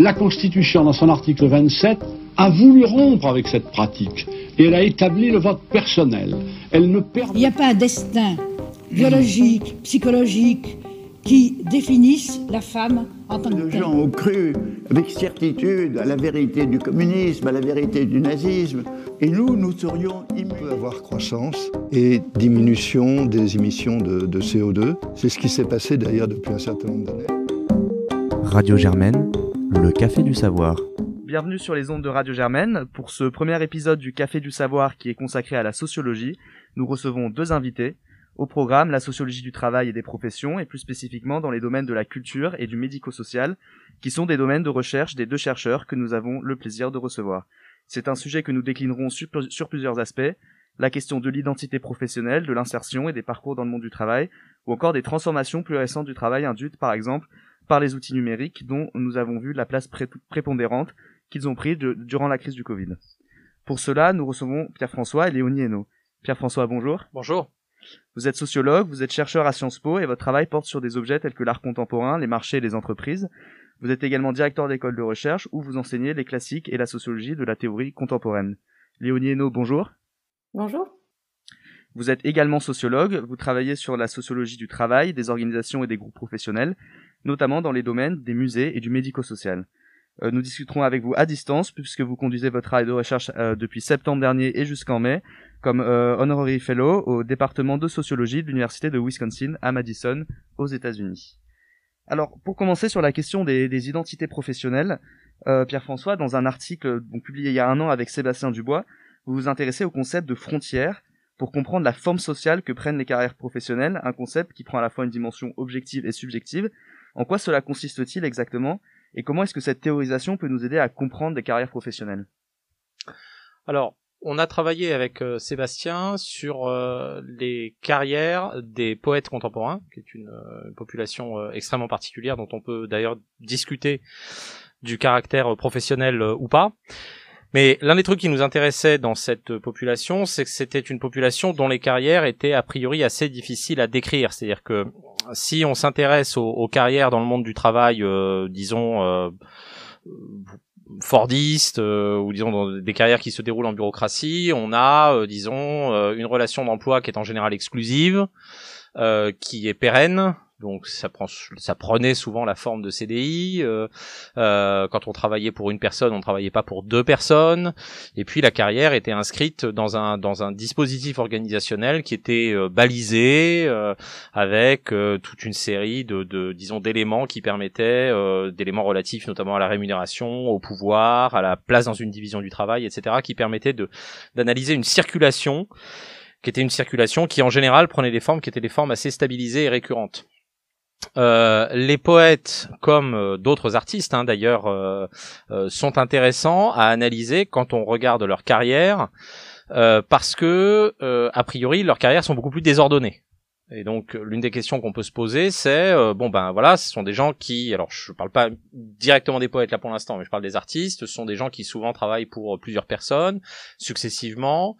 La Constitution, dans son article 27, a voulu rompre avec cette pratique et elle a établi le vote personnel. Elle ne Il n'y a pas un destin biologique, psychologique, qui définisse la femme en tant que Les gens ont cru avec certitude à la vérité du communisme, à la vérité du nazisme, et nous, nous serions Il peut avoir croissance et diminution des émissions de, de CO2. C'est ce qui s'est passé d'ailleurs depuis un certain nombre d'années. Radio Germaine, le café du savoir. Bienvenue sur les ondes de Radio Germaine. Pour ce premier épisode du Café du Savoir qui est consacré à la sociologie, nous recevons deux invités. Au programme, la sociologie du travail et des professions, et plus spécifiquement dans les domaines de la culture et du médico-social, qui sont des domaines de recherche des deux chercheurs que nous avons le plaisir de recevoir. C'est un sujet que nous déclinerons sur, sur plusieurs aspects, la question de l'identité professionnelle, de l'insertion et des parcours dans le monde du travail, ou encore des transformations plus récentes du travail induites, par exemple, par les outils numériques dont nous avons vu la place pré prépondérante qu'ils ont pris de, durant la crise du Covid. Pour cela, nous recevons Pierre-François et Léonie Hainaut. Pierre-François, bonjour. Bonjour. Vous êtes sociologue, vous êtes chercheur à Sciences Po et votre travail porte sur des objets tels que l'art contemporain, les marchés et les entreprises. Vous êtes également directeur d'école de recherche où vous enseignez les classiques et la sociologie de la théorie contemporaine. Léonie Hainaut, bonjour. Bonjour. Vous êtes également sociologue, vous travaillez sur la sociologie du travail, des organisations et des groupes professionnels, notamment dans les domaines des musées et du médico-social. Euh, nous discuterons avec vous à distance puisque vous conduisez votre travail de recherche euh, depuis septembre dernier et jusqu'en mai comme euh, honorary fellow au département de sociologie de l'université de Wisconsin à Madison aux États-Unis. Alors, pour commencer sur la question des, des identités professionnelles, euh, Pierre-François, dans un article publié il y a un an avec Sébastien Dubois, vous vous intéressez au concept de frontière pour comprendre la forme sociale que prennent les carrières professionnelles, un concept qui prend à la fois une dimension objective et subjective. En quoi cela consiste-t-il exactement et comment est-ce que cette théorisation peut nous aider à comprendre des carrières professionnelles? Alors, on a travaillé avec euh, Sébastien sur euh, les carrières des poètes contemporains, qui est une, euh, population extrêmement particulière dont on peut d'ailleurs discuter du caractère professionnel ou pas. Mais l'un des trucs qui nous intéressait dans cette population, c'est que c'était une population dont les carrières étaient a priori assez difficiles à décrire. C'est-à-dire que si on s'intéresse aux, carrières dans le monde du travail, euh, disons fordistes euh, ou disons dans des carrières qui se déroulent en bureaucratie, on a euh, disons euh, une relation d'emploi qui est en général exclusive, qui est pérenne, donc ça prend ça prenait souvent la forme de CDI euh, euh, quand on travaillait pour une personne on travaillait pas pour deux personnes et puis la carrière était inscrite dans un dans un dispositif organisationnel qui était euh, balisé euh, avec euh, toute une série de, de disons d'éléments qui permettaient euh, d'éléments relatifs notamment à la rémunération au pouvoir à la place dans une division du travail etc qui permettaient de d'analyser une circulation qui était une circulation qui en général prenait des formes qui étaient des formes assez stabilisées et récurrentes. Euh, les poètes, comme euh, d'autres artistes hein, d'ailleurs, euh, sont intéressants à analyser quand on regarde leur carrière, parce que a priori leurs carrières sont beaucoup plus désordonnées. Et donc l'une des questions qu'on peut se poser, c'est bon ben voilà, ce sont des gens qui, alors je parle pas directement des poètes là pour l'instant, mais je parle des artistes. Ce sont des gens qui souvent travaillent pour plusieurs personnes successivement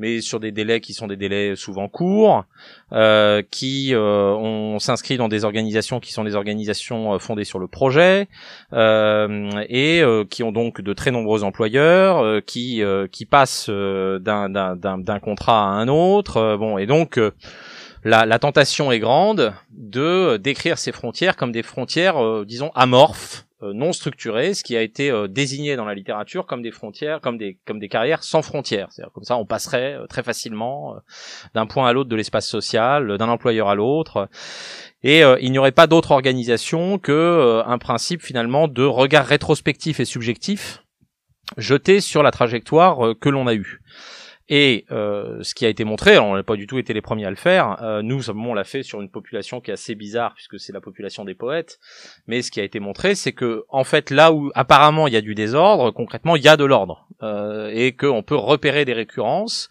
mais sur des délais qui sont des délais souvent courts, euh, qui euh, on s'inscrit dans des organisations qui sont des organisations euh, fondées sur le projet euh, et euh, qui ont donc de très nombreux employeurs, euh, qui qui passent d'un d'un contrat à un autre, bon et donc la, tentation est grande de décrire ces frontières comme des frontières, disons, amorphes, euh, non structurées, ce qui a été euh, désigné dans la littérature comme des frontières, comme des comme des carrières sans frontières. C'est-à-dire comme ça, on passerait euh, très facilement d'un point à l'autre de l'espace social, d'un employeur à l'autre. Et il n'y aurait pas d'autre organisation que un principe finalement de regard rétrospectif et subjectif jeté sur la trajectoire que l'on a eue. Et euh, ce qui a été montré, on n'a pas du tout été les premiers à le faire. Euh, nous, on l'a fait sur une population qui est assez bizarre puisque c'est la population des poètes. Mais ce qui a été montré, c'est que en fait, là où apparemment il y a du désordre, concrètement, il y a de l'ordre euh, et qu'on peut repérer des récurrences.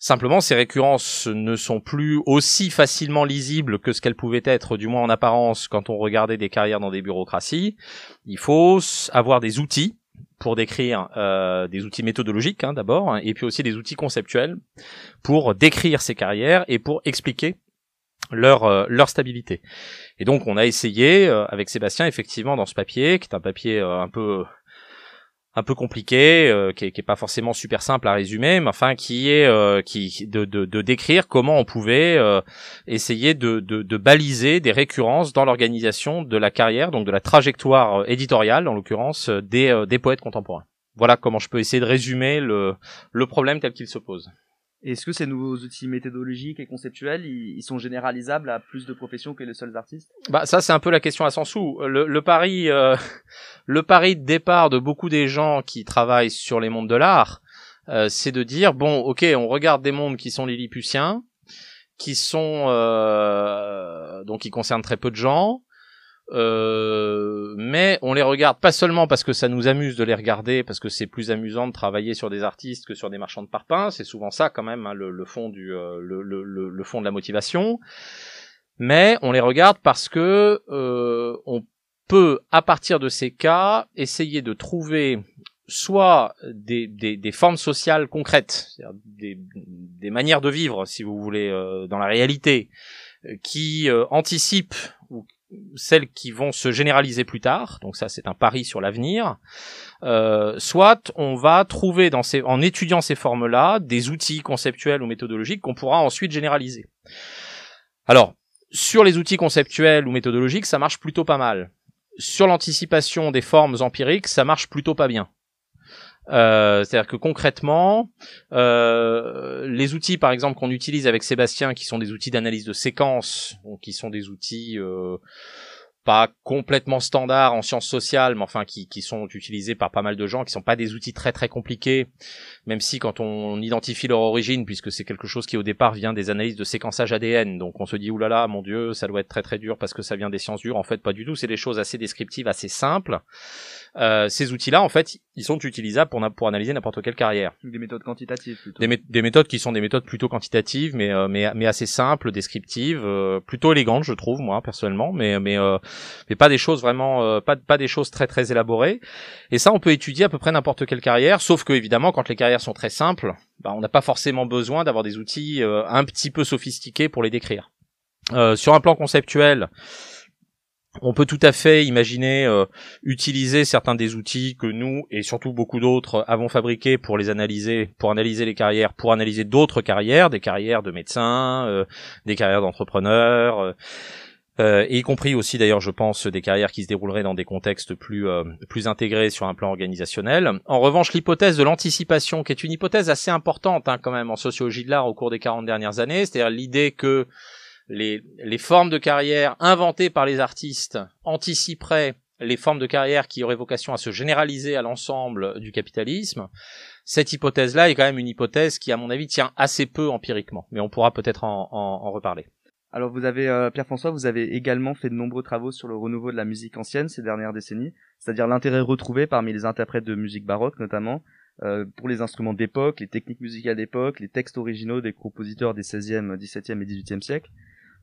Simplement, ces récurrences ne sont plus aussi facilement lisibles que ce qu'elles pouvaient être, du moins en apparence, quand on regardait des carrières dans des bureaucraties. Il faut avoir des outils pour décrire euh, des outils méthodologiques hein, d'abord, hein, et puis aussi des outils conceptuels pour décrire ces carrières et pour expliquer leur euh, leur stabilité. Et donc on a essayé euh, avec Sébastien effectivement dans ce papier qui est un papier un peu un peu compliqué, qui, est, qui est pas forcément super simple à résumer, mais enfin qui est qui de, de, décrire comment on pouvait essayer de, de, de, baliser des récurrences dans l'organisation de la carrière, donc de la trajectoire éditoriale en l'occurrence des, des poètes contemporains. Voilà comment je peux essayer de résumer le, le problème tel qu'il se pose. Est-ce que ces nouveaux outils méthodologiques et conceptuels, ils, sont généralisables à plus de professions que les seuls artistes? Bah ça c'est un peu la question à 100 sous. Le, le pari, euh, le pari de départ de beaucoup des gens qui travaillent sur les mondes de l'art, euh, c'est de dire bon, ok, on regarde des mondes qui sont lilliputiens, qui sont euh, donc qui concernent très peu de gens, euh, mais on les regarde pas seulement parce que ça nous amuse de les regarder, parce que c'est plus amusant de travailler sur des artistes que sur des marchands de parpaings. C'est souvent ça quand même hein, le, fond du euh, le, le, le, fond de la motivation. Mais on les regarde parce que euh, on peut à partir de ces cas essayer de trouver soit des, des, des formes sociales concrètes, des, des manières de vivre, si vous voulez, dans la réalité, qui anticipent celles qui vont se généraliser plus tard, donc ça c'est un pari sur l'avenir, euh, soit on va trouver en étudiant ces formes-là des outils conceptuels ou méthodologiques qu'on pourra ensuite généraliser. Alors, sur les outils conceptuels ou méthodologiques, ça marche plutôt pas mal. Sur l'anticipation des formes empiriques, ça marche plutôt pas bien. Euh, c'est-à-dire que concrètement, euh, les outils, par exemple, qu'on utilise avec Sébastien, qui sont des outils d'analyse de séquences, qui sont des outils euh, pas complètement standards en sciences sociales, mais enfin qui, qui sont utilisés par pas mal de gens, qui sont pas des outils très très compliqués, même si quand on identifie leur origine, puisque c'est quelque chose qui au départ vient des analyses de séquençage ADN, donc on se dit oulala, mon dieu, ça doit être très très dur parce que ça vient des sciences dures, en fait pas du tout, c'est des choses assez descriptives, assez simples. Euh, ces outils-là, en fait, ils sont utilisables pour, pour analyser n'importe quelle carrière. Des méthodes quantitatives plutôt. Des, des, méthodes qui sont des méthodes plutôt quantitatives, mais euh, mais, mais assez simples, descriptives, euh, plutôt élégantes, je trouve moi personnellement, mais mais mais pas des choses vraiment, pas pas des choses très très élaborées. Et ça, on peut étudier à peu près n'importe quelle carrière, sauf que évidemment, quand les carrières sont très simples, bah, on n'a pas forcément besoin d'avoir des outils un petit peu sophistiqués pour les décrire. sur un plan conceptuel, on peut tout à fait imaginer euh, utiliser certains des outils que nous et surtout beaucoup d'autres avons fabriqués pour les analyser, pour analyser les carrières, pour analyser d'autres carrières, des carrières de médecins, euh, des carrières d'entrepreneurs, euh, y compris aussi d'ailleurs, je pense, des carrières qui se dérouleraient dans des contextes plus plus intégrés sur un plan organisationnel. En revanche, l'hypothèse de l'anticipation, qui est une hypothèse assez importante hein, quand même en sociologie de l'art au cours des 40 dernières années, c'est-à-dire l'idée que les, formes de carrière inventées par les artistes anticiperaient les formes de carrière qui auraient vocation à se généraliser à l'ensemble du capitalisme, cette hypothèse-là est quand même une hypothèse qui, à mon avis, tient assez peu empiriquement, mais on pourra peut-être en, en, reparler. Alors vous avez, euh, Pierre-François, vous avez également fait de nombreux travaux sur le renouveau de la musique ancienne ces dernières décennies, c'est-à-dire l'intérêt retrouvé parmi les interprètes de musique baroque notamment, euh, pour les instruments d'époque, les techniques musicales d'époque, les textes originaux des compositeurs des 16e, 17e et 18e siècles,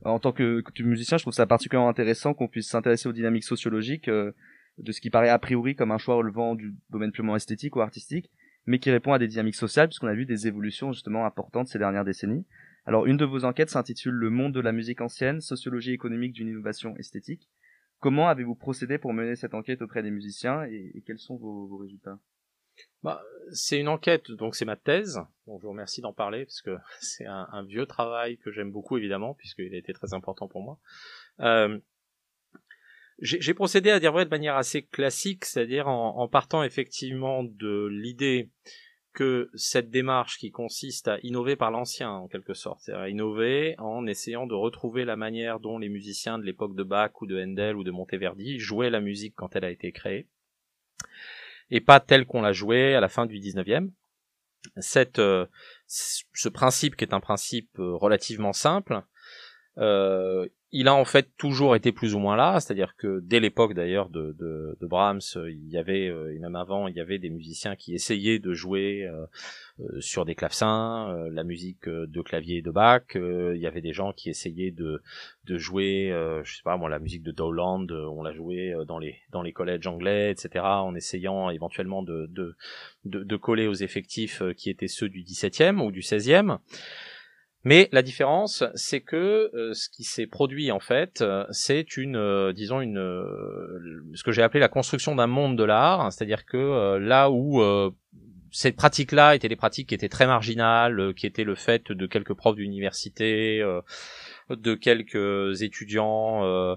en tant que, musicien, je trouve ça particulièrement intéressant qu'on puisse s'intéresser aux dynamiques sociologiques euh, de ce qui paraît a priori comme un choix relevant du domaine purement esthétique ou artistique, mais qui répond à des dynamiques sociales, puisqu'on a vu des évolutions justement importantes ces dernières décennies. Alors, une de vos enquêtes s'intitule Le monde de la musique ancienne, sociologie économique d'une innovation esthétique. Comment avez-vous procédé pour mener cette enquête auprès des musiciens et, quels sont vos résultats? Bah, c'est une enquête, donc c'est ma thèse. Je vous remercie d'en parler parce que c'est un, vieux travail que j'aime beaucoup évidemment puisqu'il a été très important pour moi. Euh, j'ai procédé à dire vrai de manière assez classique, c'est-à-dire en, partant effectivement de l'idée que cette démarche qui consiste à innover par l'ancien en quelque sorte, c'est-à-dire innover en essayant de retrouver la manière dont les musiciens de l'époque de Bach ou de Handel ou de Monteverdi jouaient la musique quand elle a été créée, et pas tel qu'on l'a joué à la fin du 19e. Cette, euh, ce principe qui est un principe euh, relativement simple, euh, il a en fait toujours été plus ou moins là, c'est-à-dire que dès l'époque d'ailleurs de, de, de, Brahms, il y avait, et même avant, il y avait des musiciens qui essayaient de jouer euh, sur des clavecins, euh, la musique euh, de clavier de Bach. Il y avait des gens qui essayaient de de jouer, je sais pas moi, la musique de Dowland. on l'a joué dans les dans les collèges anglais, etc. En essayant éventuellement de de de, de coller aux effectifs qui étaient ceux du 17e ou du 16e. Mais la différence, c'est que euh, ce qui s'est produit en fait, euh, c'est une, euh, disons une, ce que j'ai appelé la construction d'un monde de l'art, hein, c'est-à-dire que là où cette pratique-là étaient des pratiques qui étaient très marginales, qui étaient le fait de quelques profs d'université, de quelques étudiants euh,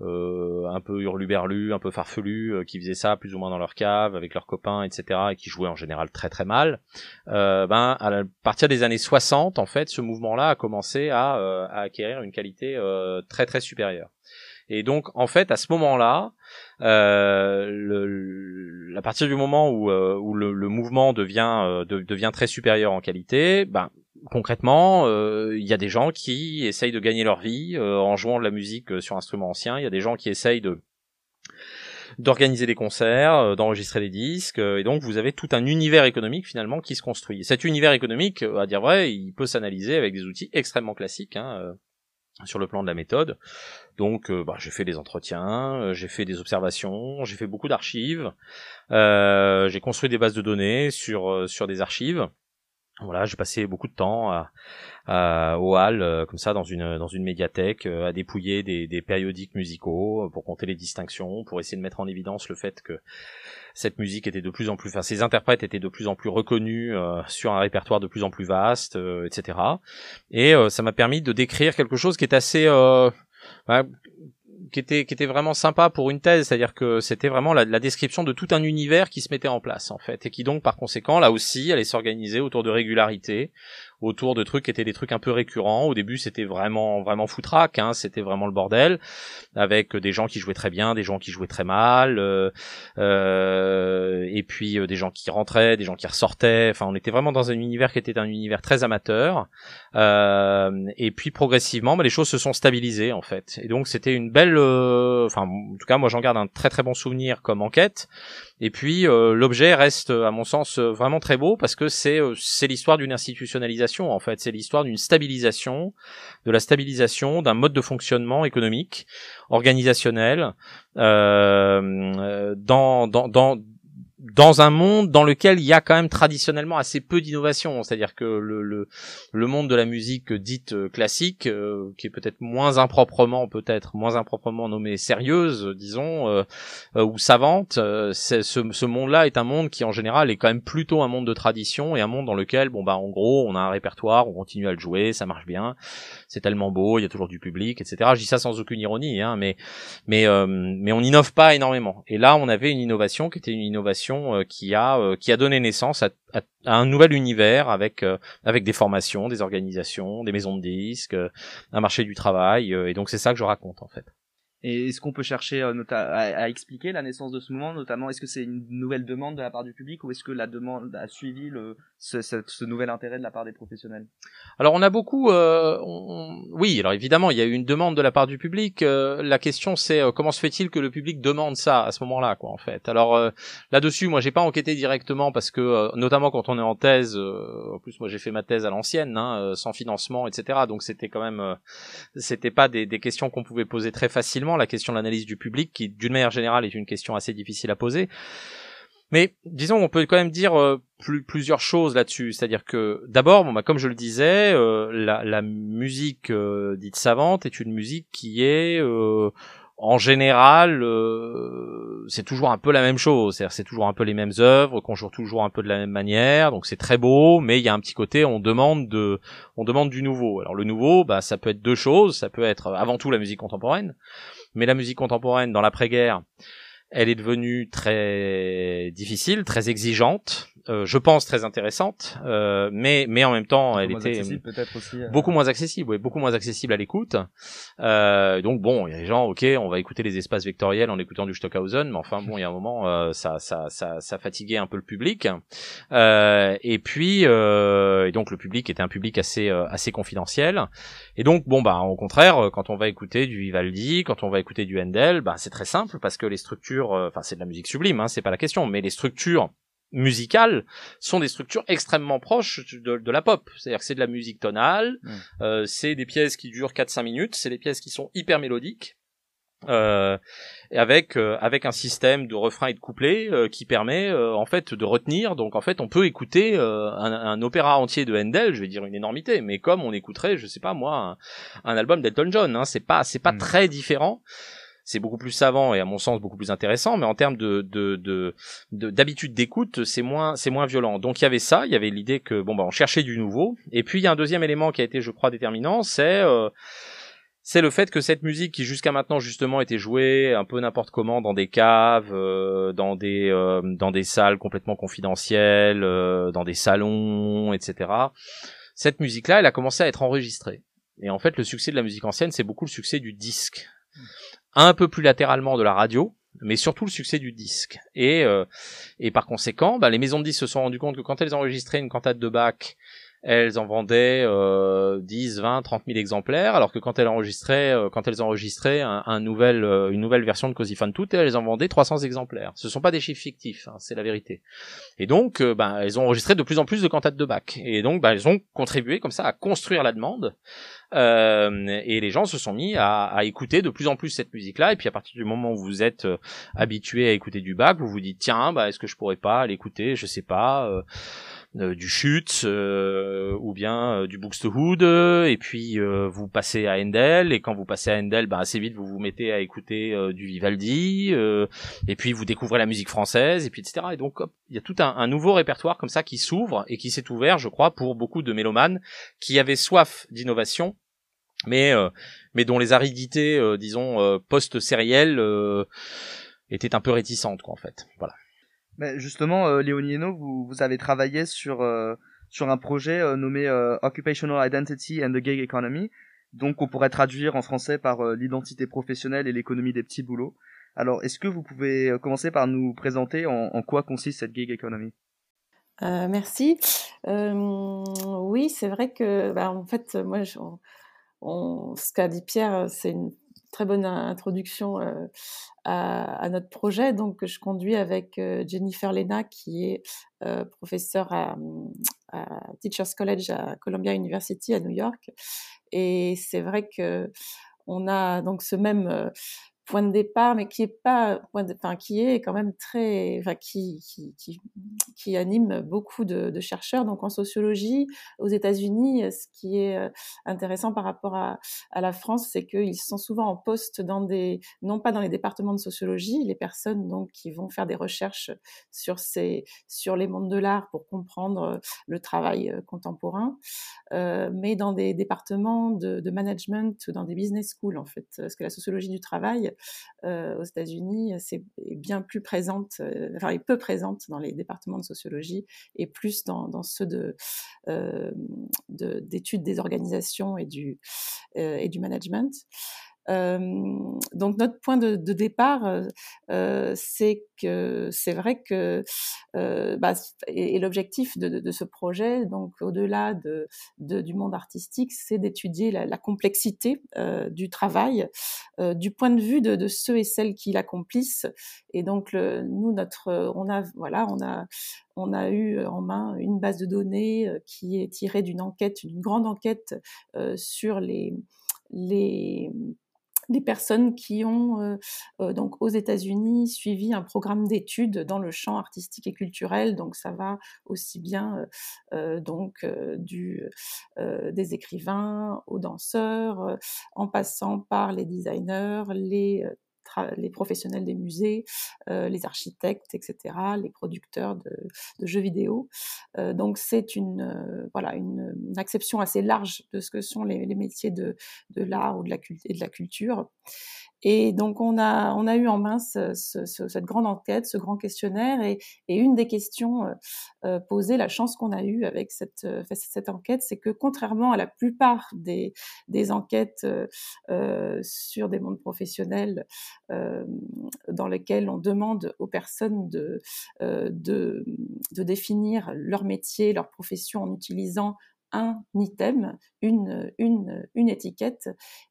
euh, un peu hurluberlus, un peu farfelus, euh, qui faisaient ça plus ou moins dans leur cave avec leurs copains, etc., et qui jouaient en général très très mal. ben à partir des années 60, en fait, ce mouvement-là a commencé à, à, acquérir une qualité très très supérieure. Et donc, en fait, à ce moment-là, euh, à partir du moment où, où le, le, mouvement devient devient très supérieur en qualité, ben concrètement, euh, il y a des gens qui essayent de gagner leur vie euh, en jouant de la musique euh, sur instruments anciens. Il y a des gens qui essayent d'organiser des concerts, d'enregistrer des disques, et donc vous avez tout un univers économique finalement qui se construit. cet univers économique, à dire vrai, il peut s'analyser avec des outils extrêmement classiques hein, sur le plan de la méthode. Donc, bah, j'ai fait des entretiens, j'ai fait des observations, j'ai fait beaucoup d'archives, j'ai construit des bases de données sur sur des archives. Voilà, j'ai passé beaucoup de temps à, à, au hall, euh, comme ça, dans une dans une médiathèque, euh, à dépouiller des, des, périodiques musicaux euh, pour compter les distinctions, pour essayer de mettre en évidence le fait que cette musique était de plus en plus, enfin, ces interprètes étaient de plus en plus reconnus sur un répertoire de plus en plus vaste, etc. Et ça m'a permis de décrire quelque chose qui est assez bah, qui était qui était vraiment sympa pour une thèse, c'est-à-dire que c'était vraiment la, la, description de tout un univers qui se mettait en place en fait, et qui donc par conséquent là aussi allait s'organiser autour de régularité, autour de trucs qui étaient des trucs un peu récurrents. Au début, c'était vraiment vraiment foutraque, hein, c'était vraiment le bordel, avec des gens qui jouaient très bien, des gens qui jouaient très mal, euh, euh, et puis euh, des gens qui rentraient, des gens qui ressortaient. Enfin, on était vraiment dans un univers qui était un univers très amateur. Euh, et puis progressivement, bah, les choses se sont stabilisées en fait. Et donc c'était une belle, euh, enfin en tout cas moi j'en garde un très très bon souvenir comme enquête. Et puis euh, l'objet reste, à mon sens, vraiment très beau parce que c'est c'est l'histoire d'une institutionnalisation en fait, c'est l'histoire d'une stabilisation, de la stabilisation d'un mode de fonctionnement économique, organisationnel, euh, dans dans dans dans un monde dans lequel il y a quand même traditionnellement assez peu d'innovation, c'est-à-dire que le, le, le, monde de la musique dite euh, classique, euh, qui est peut-être moins improprement, peut-être moins improprement nommée sérieuse, disons, euh, ou savante, ce, ce monde-là est un monde qui en général est quand même plutôt un monde de tradition et un monde dans lequel, bon bah en gros, on a un répertoire, on continue à le jouer, ça marche bien, c'est tellement beau, il y a toujours du public, etc. Je dis ça sans aucune ironie, hein, mais mais mais on n'innove pas énormément. Et là, on avait une innovation qui était une innovation euh, qui a euh, qui a donné naissance à, un nouvel univers avec euh, avec des formations, des organisations, des maisons de disques, un marché du travail et donc c'est ça que je raconte en fait. Et est-ce qu'on peut chercher euh, à, expliquer la naissance de ce mouvement, notamment est-ce que c'est une nouvelle demande de la part du public ou est-ce que la demande a suivi le, ce, ce, nouvel intérêt de la part des professionnels? Alors on a beaucoup, euh, oui, alors évidemment il y a eu une demande de la part du public. Euh, la question c'est euh, comment se fait-il que le public demande ça à ce moment-là, quoi, en fait? Alors là-dessus, moi j'ai pas enquêté directement parce que notamment quand on est en thèse, en plus moi j'ai fait ma thèse à l'ancienne, hein, sans financement, etc. Donc c'était quand même, c'était pas des, des questions qu'on pouvait poser très facilement la question de l'analyse du public, qui d'une manière générale est une question assez difficile à poser. Mais disons, on peut quand même dire euh, plusieurs choses là-dessus. C'est-à-dire que d'abord, bon, bah, comme je le disais, euh, la, musique euh, dite savante est une musique qui est en général, c'est toujours un peu la même chose. C'est-à-dire, c'est toujours un peu les mêmes œuvres qu'on joue toujours un peu de la même manière. Donc c'est très beau, mais il y a un petit côté, on demande de, on demande du nouveau. Alors le nouveau, bah, ça peut être deux choses. Ça peut être avant tout la musique contemporaine mais la musique contemporaine dans l'après-guerre, elle est devenue très difficile, très exigeante, euh, je pense très intéressante, euh, mais mais en même temps, elle était euh. beaucoup moins accessible, oui, beaucoup moins accessible à l'écoute. Euh, donc bon, il y a des gens, ok, on va écouter les espaces vectoriels en écoutant du Stockhausen, mais enfin bon, il y a un moment, euh, ça, ça ça ça fatiguait un peu le public. et puis et donc le public était un public assez assez confidentiel. Et donc bon bah au contraire, quand on va écouter du Vivaldi, quand on va écouter du Handel, bah c'est très simple parce que les structures, enfin c'est de la musique sublime, hein, c'est pas la question, mais les structures musicales sont des structures extrêmement proches de, la pop. C'est-à-dire que c'est de la musique tonale, mm. euh, c'est des pièces qui durent 4-5 minutes, c'est des pièces qui sont hyper mélodiques. Euh, avec avec un système de refrain et de couplet qui permet en fait de retenir donc en fait on peut écouter un, un, opéra entier de Handel je vais dire une énormité mais comme on écouterait je sais pas moi un, album d'Elton John hein, c'est pas c'est pas hmm. très différent c'est beaucoup plus savant et à mon sens beaucoup plus intéressant, mais en termes de d'habitude d'écoute, c'est moins c'est moins violent. Donc il y avait ça, il y avait l'idée que bon bah on cherchait du nouveau. Et puis il y a un deuxième élément qui a été, je crois, déterminant, c'est euh, c'est le fait que cette musique qui jusqu'à maintenant justement était jouée un peu n'importe comment dans des caves, euh, dans des euh, dans des salles complètement confidentielles, dans des salons, etc. Cette musique-là, elle a commencé à être enregistrée. Et en fait, le succès de la musique ancienne, c'est beaucoup le succès du disque un peu plus latéralement de la radio, mais surtout le succès du disque. Et, euh, et par conséquent, bah, les maisons de disques se sont rendues compte que quand elles enregistraient une cantate de Bach, elles en vendaient euh, 10, 20, 30 000 exemplaires, alors que quand elles enregistraient, euh, quand elles enregistraient un, nouvel, euh, une nouvelle version de Cozy Fan Tout, elles en vendaient 300 exemplaires. Ce sont pas des chiffres fictifs, hein, c'est la vérité. Et donc, bah, elles ont enregistré de plus en plus de cantates de Bach. Et donc, bah, elles ont contribué comme ça à construire la demande. et les gens se sont mis à, à, écouter de plus en plus cette musique-là. Et puis à partir du moment où vous êtes habitué à écouter du Bach, vous vous dites tiens, bah, est-ce que je pourrais pas l'écouter? Je sais pas. Euh, du chute euh, ou bien euh, du Buxtehude et puis vous passez à Handel et quand vous passez à Handel bah assez vite vous vous mettez à écouter du Vivaldi et puis vous découvrez la musique française et puis etc et donc il y a tout un, un, nouveau répertoire comme ça qui s'ouvre et qui s'est ouvert je crois pour beaucoup de mélomanes qui avaient soif d'innovation mais mais dont les aridités disons post-sérielles étaient un peu réticentes quoi en fait. Voilà mais justement, euh, Hainaut, vous, vous avez travaillé sur, euh, sur un projet euh, nommé euh, Occupational Identity and the Gig Economy, donc on pourrait traduire en français par l'identité professionnelle et l'économie des petits boulots. Alors, est-ce que vous pouvez commencer par nous présenter en, quoi consiste cette gig economy? Euh, merci. Euh, oui, c'est vrai que, bah, en fait, moi, je, on, ce qu'a dit Pierre, c'est une très bonne introduction euh, à, notre projet. Donc, je conduis avec euh, Jennifer Lena, qui est euh, professeure à, à, Teachers College à Columbia University à New York. Et c'est vrai que on a donc ce même point de départ, mais qui est pas, enfin, qui est quand même très, enfin, qui, qui, qui, anime beaucoup de, de, chercheurs. Donc, en sociologie, aux États-Unis, ce qui est euh, intéressant par rapport à, la France, c'est qu'ils sont souvent en poste dans des, non pas dans les départements de sociologie, les personnes donc qui vont faire des recherches sur ces, sur les mondes de l'art pour comprendre euh, le travail euh, contemporain, mais dans des départements de, de management, dans des business schools en fait, parce que la sociologie du travail aux États-Unis, c'est bien plus présente, euh, enfin, est peu présente dans les départements de sociologie et plus dans, ceux de euh, d'études des organisations et et du management. Euh, donc notre point de, départ, euh, euh c'est que c'est vrai que bah, et, l'objectif de, ce projet, donc au-delà de, du monde artistique, c'est d'étudier la, complexité du travail du point de vue de, ceux et celles qui l'accomplissent. Et donc nous, notre, on a voilà, on a on a eu en main une base de données qui est tirée d'une enquête, une grande enquête sur les les des personnes qui ont euh, euh, donc aux États-Unis suivi un programme d'études dans le champ artistique et culturel. Donc ça va aussi bien euh, donc du des écrivains aux danseurs, en passant par les designers, les les professionnels des musées, euh, les architectes, etc., les producteurs de, jeux vidéo. Euh, donc c'est une euh, voilà une, acception assez large de ce que sont les, métiers de, de l'art ou de la, et de la culture. Et donc on a on a eu en main ce, ce, cette grande enquête, ce grand questionnaire, et, une des questions posées, la chance qu'on a eue avec cette enquête, c'est que contrairement à la plupart des enquêtes sur des mondes professionnels dans lesquels on demande aux personnes de de de définir leur métier, leur profession en utilisant un item, une, une, étiquette.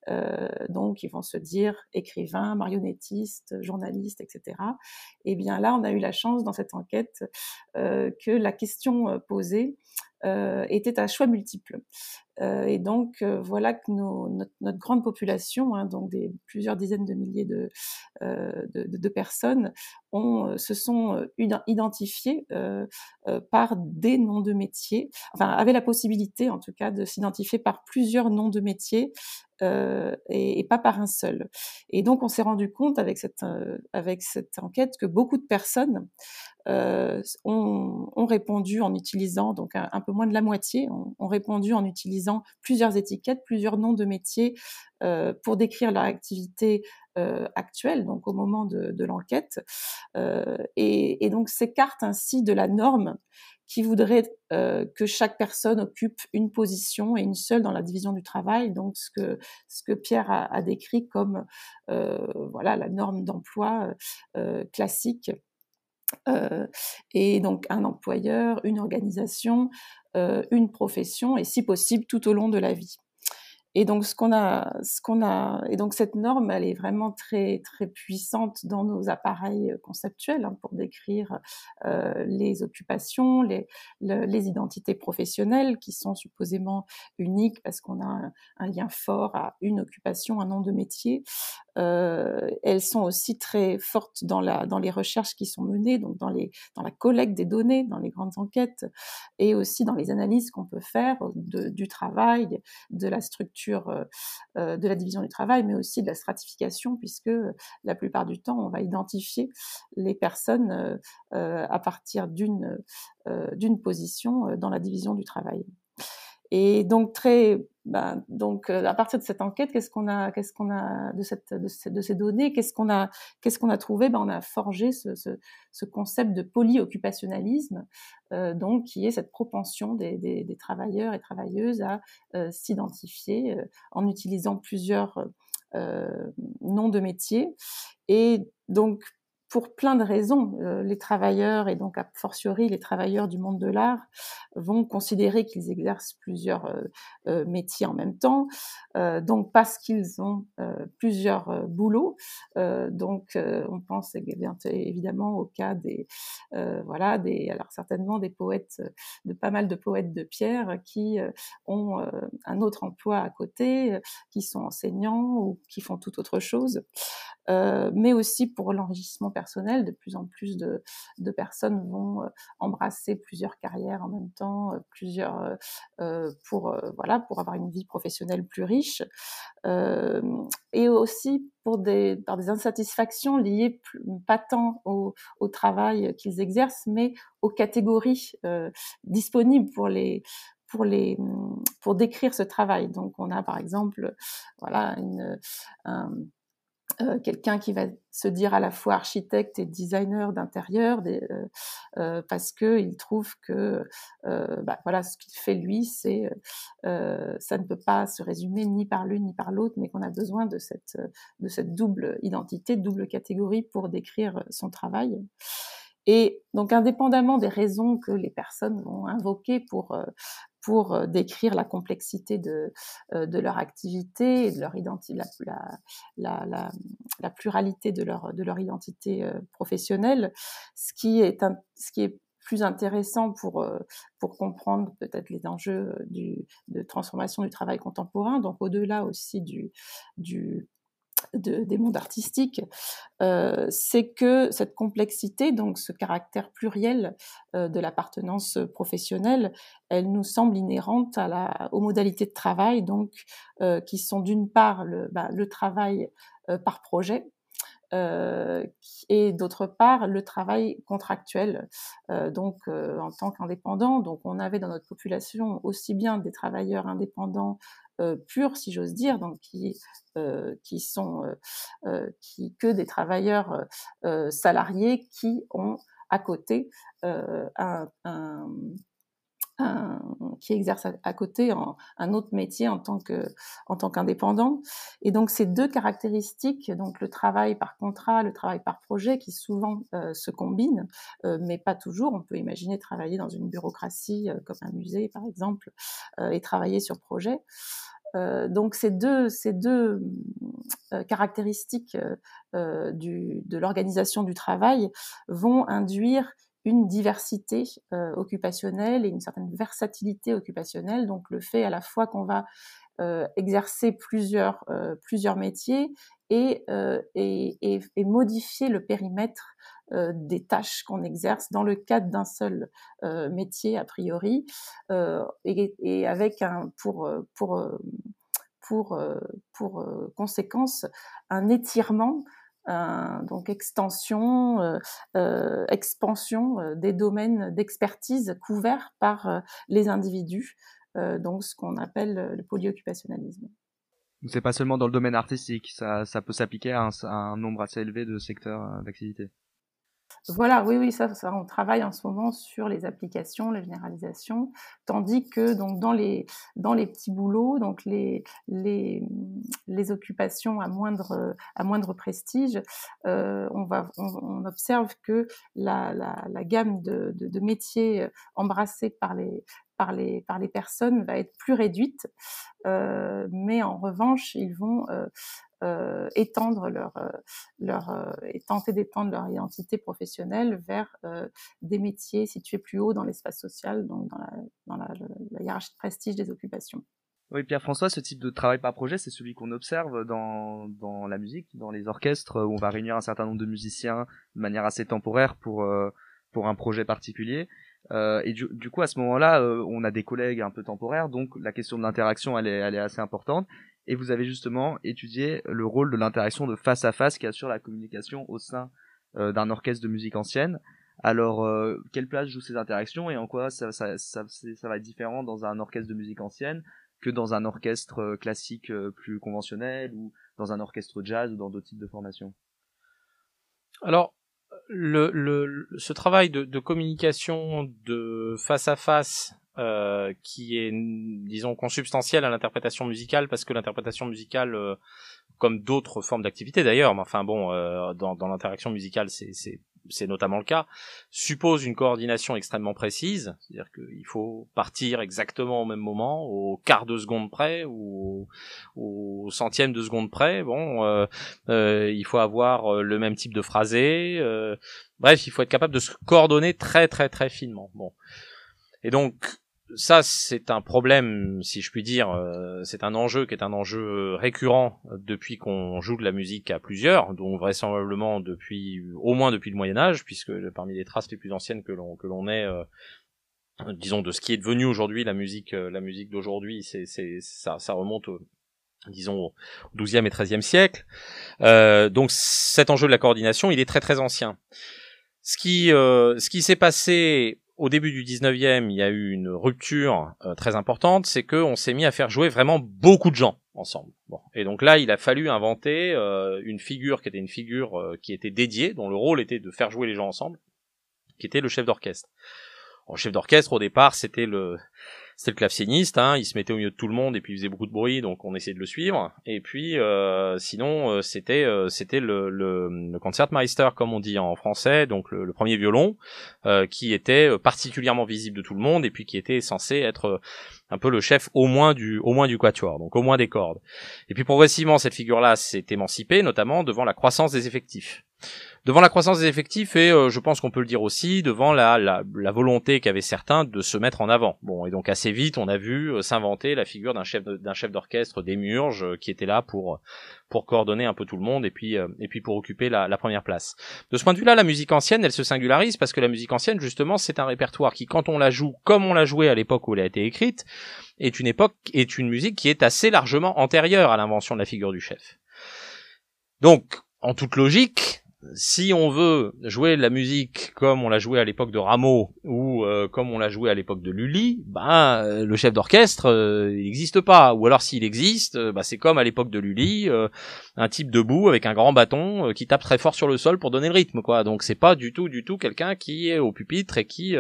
Euh, donc, ils vont se dire écrivain, marionnettiste, journaliste, etc. Et bien là, on a eu la chance dans cette enquête euh, que la question euh, était un choix multiple. et donc voilà que notre, grande population, hein, donc des plusieurs dizaines de milliers de, de, personnes, se sont identifiées par des noms de métiers, enfin avaient la possibilité en tout cas de s'identifier par plusieurs noms de métiers euh, et, pas par un seul. Et donc, on s'est rendu compte avec cette, euh, avec cette enquête que beaucoup de personnes euh, ont, ont, répondu en utilisant, donc un, peu moins de la moitié, ont, répondu en utilisant plusieurs étiquettes, plusieurs noms de métiers pour décrire leur activité actuelle, donc au moment de, l'enquête, et, et, donc s'écarte ainsi de la norme qui voudrait euh, que chaque personne occupe une position et une seule dans la division du travail. Donc ce que Pierre a, décrit comme euh, voilà la norme d'emploi euh, classique. Et donc un employeur, une organisation, une profession et si possible tout au long de la vie. Et donc ce qu'on a, et donc cette norme, elle est vraiment très très puissante dans nos appareils conceptuels hein, pour décrire euh, les occupations, les, identités professionnelles qui sont supposément uniques parce qu'on a un, lien fort à une occupation, un nom de métier. Euh, elles sont aussi très fortes dans la dans les recherches qui sont menées, donc dans les dans la collecte des données, dans les grandes enquêtes, et aussi dans les analyses qu'on peut faire du travail, de la structure euh, euh, de la division du travail, mais aussi de la stratification, puisque euh, la plupart du temps, on va identifier les personnes à partir d'une d'une position dans la division du travail. Et donc très, ben, donc à partir de cette enquête, qu'est-ce qu'on a, qu'est-ce qu'on a de cette, de, de ces données, qu'est-ce qu'on a, qu'est-ce qu'on a trouvé? Ben on a forgé ce, ce, ce concept de polyoccupationnalisme, euh, donc qui est cette propension des, des, des travailleurs et travailleuses à euh, s'identifier euh, en utilisant plusieurs euh, noms de métiers. Et donc pour plein de raisons. Euh, les travailleurs, et donc a fortiori les travailleurs du monde de l'art, vont considérer qu'ils exercent plusieurs euh, euh, métiers en même temps, donc parce qu'ils ont plusieurs boulots. donc on pense évidemment au cas des, voilà, des, alors certainement des poètes, de pas mal de poètes de pierre qui ont un autre emploi à côté, qui sont enseignants ou qui font toute autre chose. Euh, mais aussi pour l'enrichissement personnel. De plus en plus de, de personnes vont euh, embrasser plusieurs carrières en même temps, euh, plusieurs pour voilà pour avoir une vie professionnelle plus riche, et aussi pour des par des insatisfactions liées pas tant au, au travail qu'ils exercent, mais aux catégories disponibles pour les pour les pour décrire ce travail. Donc on a par exemple voilà une un, euh, quelqu'un qui va se dire à la fois architecte et designer d'intérieur euh, euh, parce que il trouve que euh, bah, voilà ce qu'il fait lui c'est euh, ça ne peut pas se résumer ni par l'une ni par l'autre mais qu'on a besoin de cette de cette double identité double catégorie pour décrire son travail. Et donc, indépendamment des raisons que les personnes vont invoquer pour, pour euh, décrire la complexité de, euh, de leur activité et de leur identité, la, pluralité de leur, de leur identité euh, professionnelle. Ce qui est, plus intéressant pour, comprendre peut-être les enjeux de transformation du travail contemporain, donc au-delà aussi du de, des mondes artistiques, euh, c'est que cette complexité, donc ce caractère pluriel euh, de l'appartenance professionnelle, elle nous semble inhérente à la, aux modalités de travail, donc euh, qui sont d'une part le, bah, le travail euh, par projet, euh, et d'autre part le travail contractuel, euh, donc euh, en tant qu'indépendant. Donc on avait dans notre population aussi bien des travailleurs indépendants purs, si j'ose dire, donc qui euh, qui sont euh, qui que des travailleurs salariés qui ont à côté un qui exerce à, côté un autre métier en tant que en tant qu'indépendant. Et donc ces deux caractéristiques donc le travail par contrat le travail par projet qui souvent se combinent mais pas toujours. On peut imaginer travailler dans une bureaucratie comme un musée par exemple et travailler sur projet. Euh, donc ces deux, ces deux euh, caractéristiques euh, du, de l'organisation du travail vont induire une diversité occupationnelle et une certaine versatilité occupationnelle. Donc le fait à la fois qu'on va exercer plusieurs, plusieurs métiers et, et, et, modifier le périmètre des tâches qu'on exerce dans le cadre d'un seul métier a priori et, et, avec un pour pour pour pour conséquence un étirement donc extension, euh, euh, expansion euh, des domaines d'expertise couverts par les individus, donc ce qu'on appelle le polyoccupationnalisme. C'est pas seulement dans le domaine artistique, ça, peut s'appliquer à un, nombre assez élevé de secteurs d'activité. Voilà, oui, oui, ça, on travaille en ce moment sur les applications, la généralisation, tandis que donc dans les dans les petits boulots, donc les les, les occupations à moindre à moindre prestige, euh, on va on, observe que la, la, gamme de, de, métiers embrassés par les par les par les personnes va être plus réduite, euh, mais en revanche ils vont euh, euh, étendre leur, euh, leur euh, et tenter d'étendre leur identité professionnelle vers des métiers situés plus haut dans l'espace social, donc dans la, dans la, la hiérarchie de prestige des occupations. Oui, Pierre-François, ce type de travail par projet, c'est celui qu'on observe dans, dans la musique, dans les orchestres, où on va réunir un certain nombre de musiciens de manière assez temporaire pour, pour un projet particulier. Euh, et du, du, coup, à ce moment-là, on a des collègues un peu temporaires, donc la question de l'interaction, elle est, elle est assez importante et vous avez justement étudié le rôle de l'interaction de face à face qui assure la communication au sein euh, d'un orchestre de musique ancienne. Alors, euh, quelle place jouent ces interactions et en quoi ça, va être différent dans un orchestre de musique ancienne que dans un orchestre euh, classique plus conventionnel ou dans un orchestre jazz ou dans d'autres types de formations? Alors, ce travail de communication de face à face euh, qui est, disons, consubstantiel à l'interprétation musicale, parce que l'interprétation musicale, euh, comme d'autres formes d'activité d'ailleurs, mais enfin bon, euh, dans, dans l'interaction musicale, c'est notamment le cas, suppose une coordination extrêmement précise, c'est-à-dire qu'il faut partir exactement au même moment, au quart de seconde près ou au, centième de seconde près. Bon, euh, il faut avoir le même type de phrasé. Bref, il faut être capable de se coordonner très très très finement. Bon, et donc ça, c'est un problème, si je puis dire. Euh, c'est un enjeu qui est un enjeu récurrent depuis qu'on joue de la musique à plusieurs, donc vraisemblablement depuis, au moins depuis le Moyen Âge, puisque parmi les traces les plus anciennes que l'on que l'on ait, euh, disons de ce qui est devenu aujourd'hui la musique, euh, la musique d'aujourd'hui, c'est ça, ça remonte au, disons au XIIe et XIIIe siècle. donc cet enjeu de la coordination, il est très très ancien. Ce qui, ce qui s'est passé au début du 19e, il y a eu une rupture euh, très importante, c'est qu'on s'est mis à faire jouer vraiment beaucoup de gens ensemble. Bon. Et donc là, il a fallu inventer euh, une figure qui était une figure euh, qui était dédiée, dont le rôle était de faire jouer les gens ensemble, qui était le chef d'orchestre. Le chef d'orchestre, au départ, c'était le c'était le claveciniste, hein, il se mettait au milieu de tout le monde et puis il faisait beaucoup de bruit, donc on essayait de le suivre. Et puis euh, sinon euh, c'était euh, c'était le, le, le, concertmeister comme on dit en français, donc le, premier violon, qui était particulièrement visible de tout le monde et puis qui était censé être un peu le chef au moins du au moins du quatuor, donc au moins des cordes. Et puis progressivement cette figure-là s'est émancipée, notamment devant la croissance des effectifs devant la croissance des effectifs et euh, je pense qu'on peut le dire aussi devant la, la, la volonté qu'avaient certains de se mettre en avant. Bon et donc assez vite on a vu euh, s'inventer la figure d'un chef d'un chef d'orchestre des euh, qui était là pour pour coordonner un peu tout le monde et puis et puis pour occuper la, la première place. De ce point de vue-là, la musique ancienne, elle se singularise parce que la musique ancienne justement c'est un répertoire qui quand on la joue comme on l'a joué à l'époque où elle a été écrite est une époque est une musique qui est assez largement antérieure à l'invention de la figure du chef. Donc en toute logique, si on veut jouer la musique comme on l'a joué à l'époque de Rameau ou euh, comme on l'a joué à l'époque de Lully, ben euh, le chef d'orchestre euh, il n'existe pas. Ou alors s'il existe, bah, c'est comme à l'époque de Lully, un type debout avec un grand bâton qui tape très fort sur le sol pour donner le rythme, quoi. Donc c'est pas du tout, du tout quelqu'un qui est au pupitre et qui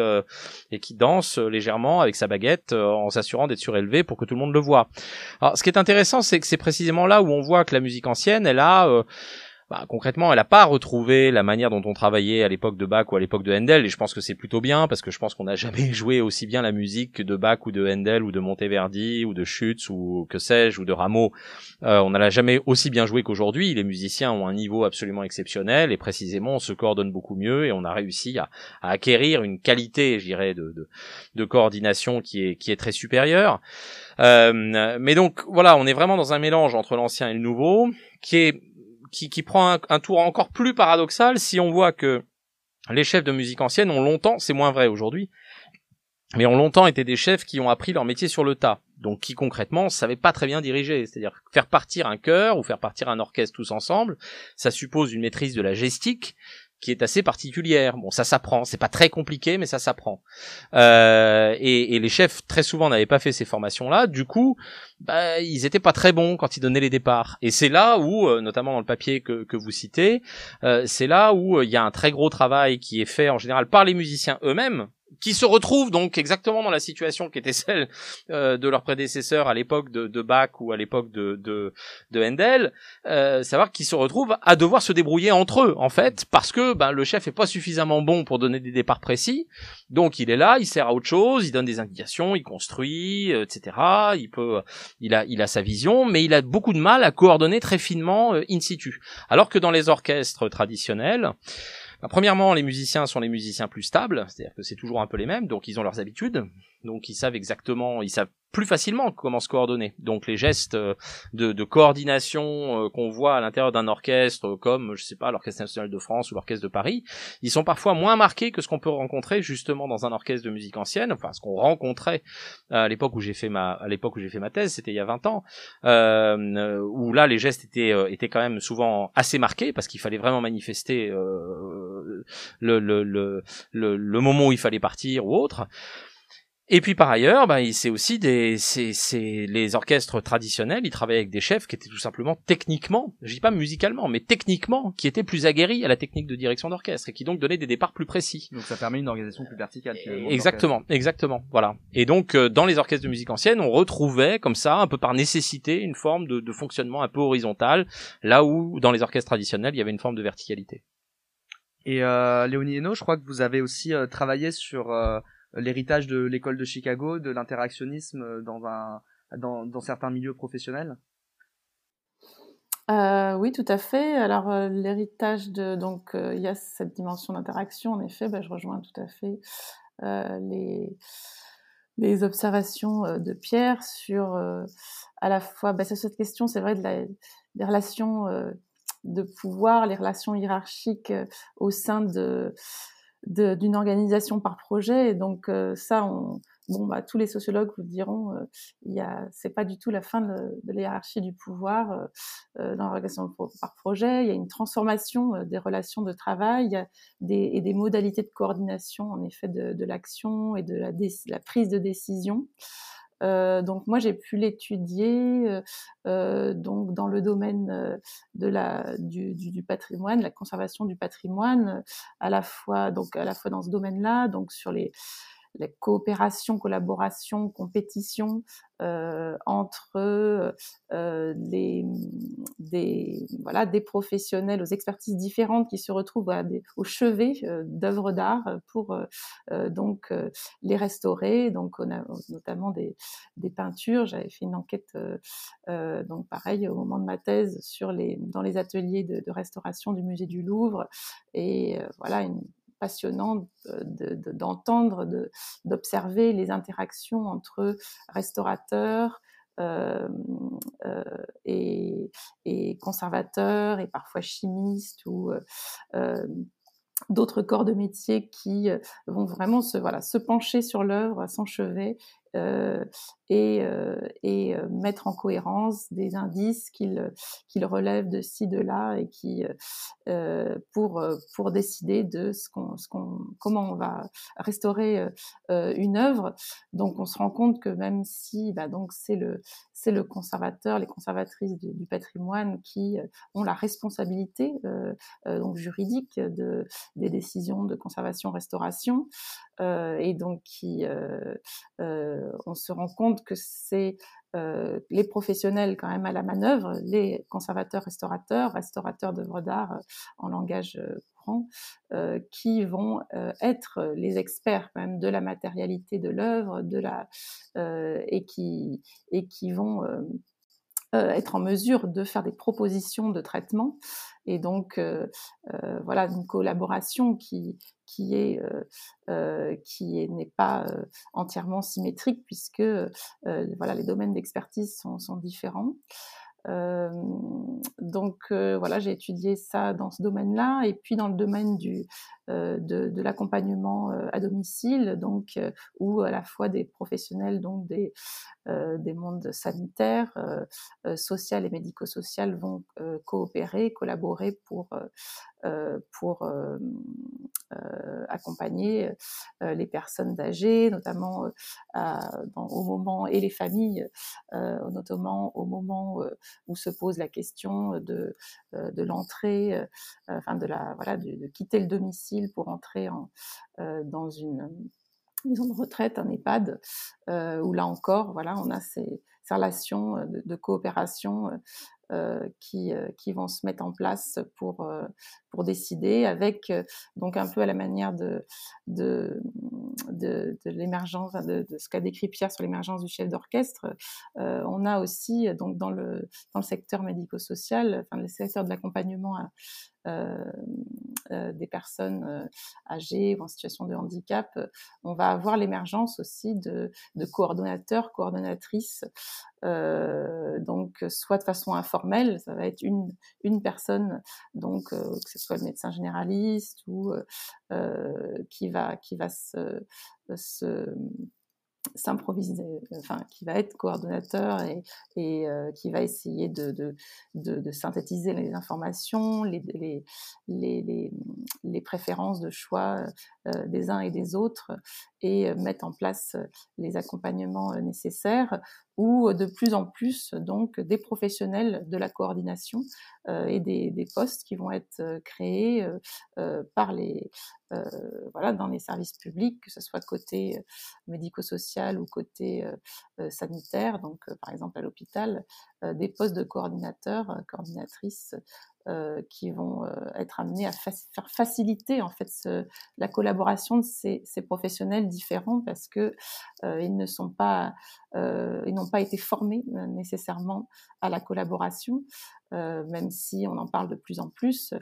et qui danse légèrement avec sa baguette en s'assurant d'être surélevé pour que tout le monde le voit. Alors ce qui est intéressant, c'est que c'est précisément là où on voit que la musique ancienne, elle a bah, concrètement, elle n'a pas retrouvé la manière dont on travaillait à l'époque de Bach ou à l'époque de Handel, et je pense que c'est plutôt bien parce que je pense qu'on n'a jamais joué aussi bien la musique de Bach ou de Handel ou de Monteverdi ou de Schütz ou que sais-je ou de Rameau. Euh, on n'a jamais aussi bien joué qu'aujourd'hui. Les musiciens ont un niveau absolument exceptionnel et précisément on se coordonne beaucoup mieux et on a réussi à, acquérir une qualité, je dirais, de, de, coordination qui est qui est très supérieure. Euh, mais donc voilà, on est vraiment dans un mélange entre l'ancien et le nouveau qui est qui, qui prend un, tour encore plus paradoxal si on voit que les chefs de musique ancienne ont longtemps, c'est moins vrai aujourd'hui, mais ont longtemps été des chefs qui ont appris leur métier sur le tas. Donc qui concrètement savaient pas très bien diriger, c'est-à-dire faire partir un chœur ou faire partir un orchestre tous ensemble, ça suppose une maîtrise de la gestique, qui est assez particulière. Bon, ça s'apprend, c'est pas très compliqué, mais ça s'apprend. Euh, et, les chefs très souvent n'avaient pas fait ces formations-là. Du coup, bah, ils étaient pas très bons quand ils donnaient les départs. Et c'est là où, euh, notamment dans le papier que, vous citez, euh, c'est là où il y a un très gros travail qui est fait en général par les musiciens eux-mêmes qui se retrouvent donc exactement dans la situation qui était celle euh, de leurs prédécesseurs à l'époque de, de, Bach ou à l'époque de, de, de Handel, euh, savoir qu'ils se retrouvent à devoir se débrouiller entre eux en fait parce que ben, le chef est pas suffisamment bon pour donner des départs précis, donc il est là, il sert à autre chose, il donne des indications, il construit, euh, etc. Il peut, il a, il a sa vision, mais il a beaucoup de mal à coordonner très finement euh, in situ. Alors que dans les orchestres traditionnels bah, premièrement, les musiciens sont les musiciens plus stables, c'est-à-dire que c'est toujours un peu les mêmes, donc ils ont leurs habitudes, donc ils savent exactement, ils savent plus facilement comment se coordonner. Donc les gestes euh, de, coordination euh, qu'on voit à l'intérieur d'un orchestre, comme je sais pas l'orchestre national de France ou l'orchestre de Paris, ils sont parfois moins marqués que ce qu'on peut rencontrer justement dans un orchestre de musique ancienne. Enfin, ce qu'on rencontrait à l'époque où j'ai fait ma à l'époque où j'ai fait ma thèse, c'était il y a 20 ans, euh, où là les gestes étaient euh, étaient quand même souvent assez marqués parce qu'il fallait vraiment manifester euh, le, le, le, le moment où il fallait partir ou autre. Et puis par ailleurs, ben, c'est aussi des, c'est, c'est les orchestres traditionnels, ils travaillaient avec des chefs qui étaient tout simplement techniquement, je dis pas musicalement, mais techniquement, qui étaient plus aguerris à la technique de direction d'orchestre et qui donc donnaient des départs plus précis. Donc ça permet une organisation plus verticale. Exactement, exactement, voilà. Et donc euh, dans les orchestres de musique ancienne, on retrouvait comme ça, un peu par nécessité, une forme de, de fonctionnement un peu horizontal, là où dans les orchestres traditionnels, il y avait une forme de verticalité. Et euh, Léonie Hainaut, je crois que vous avez aussi euh, travaillé sur euh, l'héritage de l'école de Chicago, de l'interactionnisme euh, dans, dans, certains milieux professionnels? Euh, oui, tout à fait. Alors euh, l'héritage de donc il y a cette dimension d'interaction. En effet, bah, je rejoins tout à fait les observations de Pierre sur à la fois bah, cette question, c'est vrai des relations de pouvoir, les relations hiérarchiques au sein de d'une organisation par projet. Et donc euh, ça, on, bon, bah, tous les sociologues vous diront, euh, c'est pas du tout la fin de, de du pouvoir euh, euh dans l'organisation par projet. Il y a une transformation des relations de travail des, et des modalités de coordination, en effet, de, de l'action et de la, la, prise de décision. Euh, donc moi j'ai pu l'étudier euh, euh, donc dans le domaine du, patrimoine, la conservation du patrimoine, à la fois donc à la fois dans ce domaine-là, donc sur les la coopération, collaboration, compétition euh, entre euh, des, voilà, des professionnels aux expertises différentes qui se retrouvent au chevet euh, d'œuvres d'art pour euh, donc les restaurer. Donc on a notamment des, des peintures. J'avais fait une enquête donc pareil au moment de ma thèse sur les dans les ateliers de, restauration du musée du Louvre et voilà passionnant d'entendre, de, d'observer les interactions entre restaurateurs, euh, euh, et, conservateurs et parfois chimistes ou euh, d'autres corps de métier qui vont vraiment se pencher sur l'œuvre à son chevet euh, et, euh, euh, mettre en cohérence des indices qu'il qu'il relève de ci de là et qui pour pour décider de ce qu'on ce qu'on comment on va restaurer une œuvre. Donc on se rend compte que même si bah c'est le le conservateur les conservatrices du, patrimoine qui ont la responsabilité donc juridique de des décisions de conservation restauration et donc qui on se rend compte que c'est euh, les professionnels quand même à la manœuvre, les conservateurs, restaurateurs, restaurateurs d'œuvres d'art euh, en langage euh, courant, qui vont être les experts même de la matérialité de l'œuvre, de la et qui et qui vont être en mesure de faire des propositions de traitement et donc voilà une collaboration qui qui est euh, euh, qui n'est pas euh, entièrement symétrique puisque voilà les domaines d'expertise sont, différents. Euh, donc euh, voilà, j'ai étudié ça dans ce domaine-là, et puis dans le domaine du euh, de, de l'accompagnement à domicile, donc où à la fois des professionnels, donc des des mondes sanitaires, social et médico-social vont coopérer, collaborer pour pour accompagner les personnes âgées, notamment au moment et les familles, notamment au moment où se pose la question de, euh, de l'entrée, euh, enfin de la voilà, de, quitter le domicile pour entrer en, euh, dans une maison de retraite, un EHPAD, où là encore, voilà, on a ces, relations de, coopération euh, qui, euh, qui vont se mettre en place pour, euh, pour décider avec donc un peu à la manière de, de, l'émergence, de, ce qu'a décrit Pierre sur l'émergence du chef d'orchestre. on a aussi donc dans le, dans le secteur médico-social, enfin le secteur de l'accompagnement euh, euh, des personnes euh, âgées ou en situation de handicap, on va avoir l'émergence aussi de, de coordonnateurs, coordonnatrices, donc soit de façon informelle, ça va être une, personne, donc que ce soit le médecin généraliste ou qui va se s'improviser, enfin qui va être coordonnateur et, euh, qui va essayer de, synthétiser les informations, les préférences de choix euh, des uns et des autres et mettre en place les accompagnements nécessaires ou de plus en plus donc des professionnels de la coordination euh, et des, postes qui vont être créés euh, par les euh, voilà dans les services publics que ce soit côté médico-social ou côté sanitaire. Donc par exemple à l'hôpital des postes de coordinateurs coordinatrices euh, qui vont euh, être amenés à faire faciliter en fait ce, la collaboration de ces, ces, professionnels différents parce que euh, ils ne sont pas, ils n'ont pas été formés nécessairement à la collaboration, même si on en parle de plus en plus.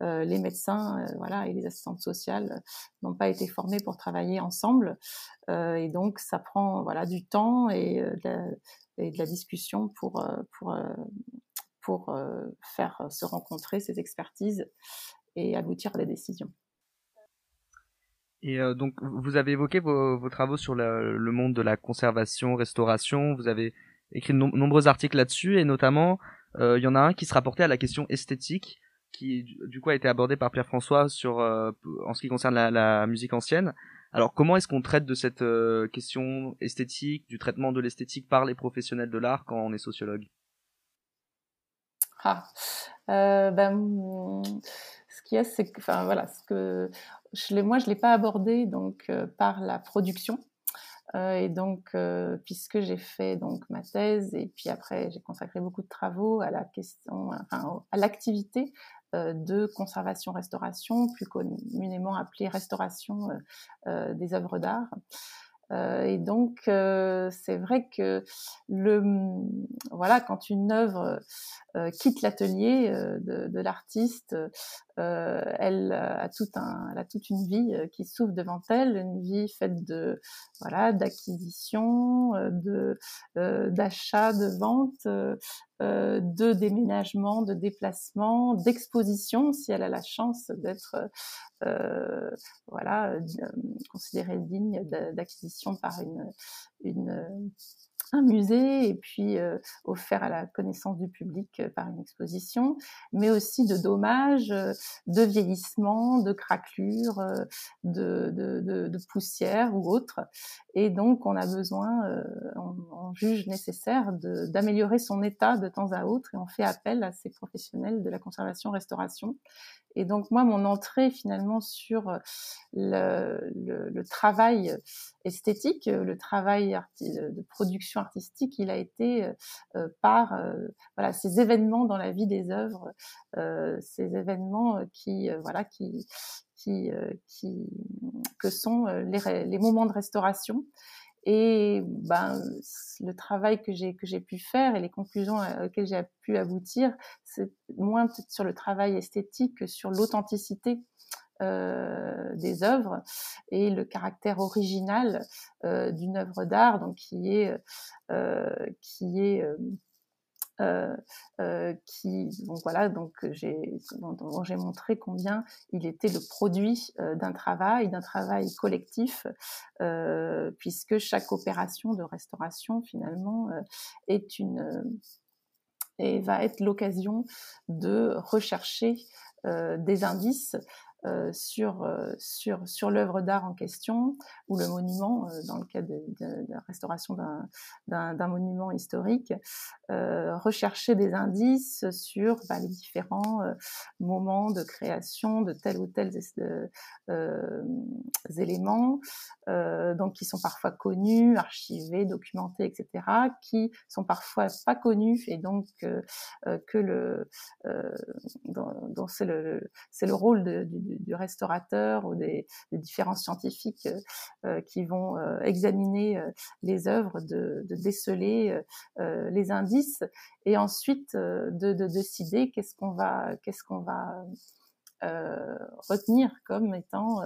les médecins, voilà, et les assistantes sociales n'ont pas été formés pour travailler ensemble, et donc ça prend voilà du temps et de la, et de la discussion pour pour pour euh, faire se rencontrer ces expertises et aboutir à des décisions. Et euh, donc, vous avez évoqué vos, travaux sur le, monde de la conservation, restauration. Vous avez écrit de nombreux articles là-dessus, et notamment, euh, il y en a un qui se rapportait à la question esthétique, qui du coup a été abordé par Pierre-François sur euh, en ce qui concerne la, musique ancienne. Alors, comment est-ce qu'on traite de cette euh, question esthétique, du traitement de l'esthétique par les professionnels de l'art quand on est sociologue? Ah, euh, ben, ce qu'il y a, c'est que, enfin voilà, ce que je moi je l'ai pas abordé donc euh, par la production. Euh, et donc, euh, puisque j'ai fait donc ma thèse et puis après j'ai consacré beaucoup de travaux à la question, enfin à l'activité euh, de conservation-restauration, plus communément appelée restauration des œuvres d'art. Euh, et donc, euh, c'est vrai que le, voilà, quand une œuvre euh, quitte l'atelier de, de l'artiste, elle a tout un, a toute une vie qui s'ouvre devant elle, une vie faite de, voilà, d'acquisition, de, d'achat, de vente, euh, de déménagement, de déplacement, d'exposition, si elle a la chance d'être euh, voilà euh, considérée digne d'acquisition par une un musée et puis euh, offert à la connaissance du public euh, par une exposition, mais aussi de dommages, euh, de vieillissement, de craquelures, de, de, de, de, poussière ou autre. Et donc, on a besoin, on, on, juge nécessaire d'améliorer son état de temps à autre et on fait appel à ces professionnels de la conservation-restauration. Et donc, moi, mon entrée finalement sur le, le, le travail esthétique, le travail de production artistique, il a été par voilà ces événements dans la vie des œuvres, ces événements qui voilà qui qui, qui que sont les, les moments de restauration. Et ben, le travail que j'ai que j'ai pu faire et les conclusions auxquelles j'ai pu aboutir, c'est moins sur le travail esthétique que sur l'authenticité euh, des œuvres et le caractère original euh, d'une œuvre d'art, donc qui est euh, qui est donc voilà donc j'ai dont, j'ai montré combien il était le produit d'un travail d'un travail collectif puisque chaque opération de restauration finalement est une et va être l'occasion de rechercher des indices euh, sur, euh, sur, sur l'œuvre d'art en question ou le monument, euh, dans le cas de, la restauration d'un monument historique, rechercher des indices sur bah, les différents moments de création de tel ou tel éléments, donc qui sont parfois connus, archivés, documentés, etc., qui sont parfois pas connus et donc que le dont, c'est le, c'est le rôle de, du, du, restaurateur ou des, différents scientifiques euh, euh, qui vont euh, examiner les œuvres, de, déceler les indices et ensuite de, décider qu'est-ce qu'on va, qu'est-ce qu'on va retenir comme étant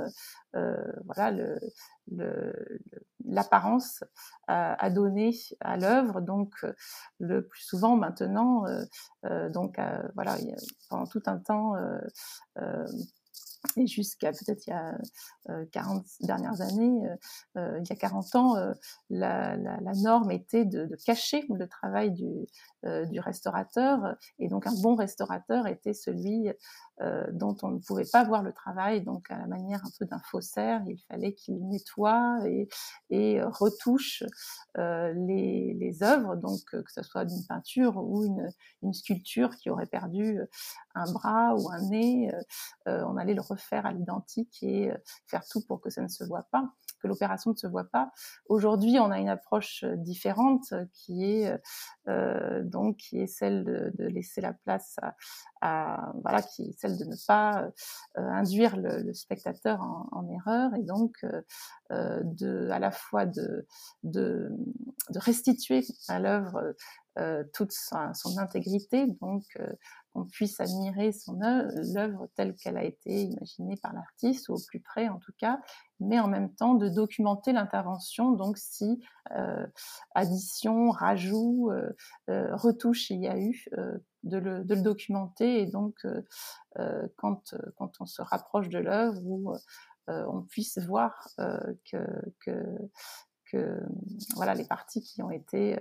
voilà l'apparence à, donner à l'œuvre. Donc, le plus souvent maintenant, donc voilà, pendant tout un temps, et jusqu'à peut-être il y a 40 euh, dernières années, euh, euh, il y a 40 ans, la, la, norme était de, cacher le travail du restaurateur. Et donc un bon restaurateur était celui dont on ne pouvait pas voir le travail, donc à la manière un peu d'un faussaire, il fallait qu'il nettoie et, et retouche les, les œuvres, donc que ce soit d'une peinture ou une, sculpture qui aurait perdu un bras ou un nez, on allait le refaire à l'identique et euh, faire tout pour que ça ne se voit pas, que l'opération ne se voit pas. Aujourd'hui, on a une approche euh, différente qui est euh, donc qui est celle de, laisser la place à, voilà qui est celle de ne pas induire le, spectateur en, erreur et donc de à la fois de de, restituer à l'œuvre toute son intégrité donc qu'on puisse admirer son l'œuvre telle qu'elle a été imaginée par l'artiste, ou au plus près en tout cas, mais en même temps de documenter l'intervention, donc si euh, addition, rajout, euh, euh, retouche il y a eu, de le, documenter, et donc quand, quand on se rapproche de l'œuvre, où on puisse voir que, que voilà les parties qui ont été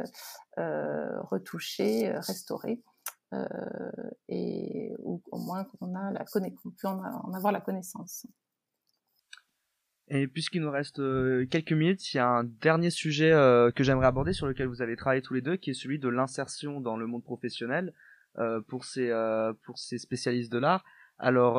retouchées, restaurées. Euh, et ou au moins qu'on a la qu'on peut en, avoir la connaissance. Et puisqu'il nous reste euh, quelques minutes, il y a un dernier sujet euh, que j'aimerais aborder sur lequel vous avez travaillé tous les deux, qui est celui de l'insertion dans le monde professionnel pour ces pour ces spécialistes de l'art. Alors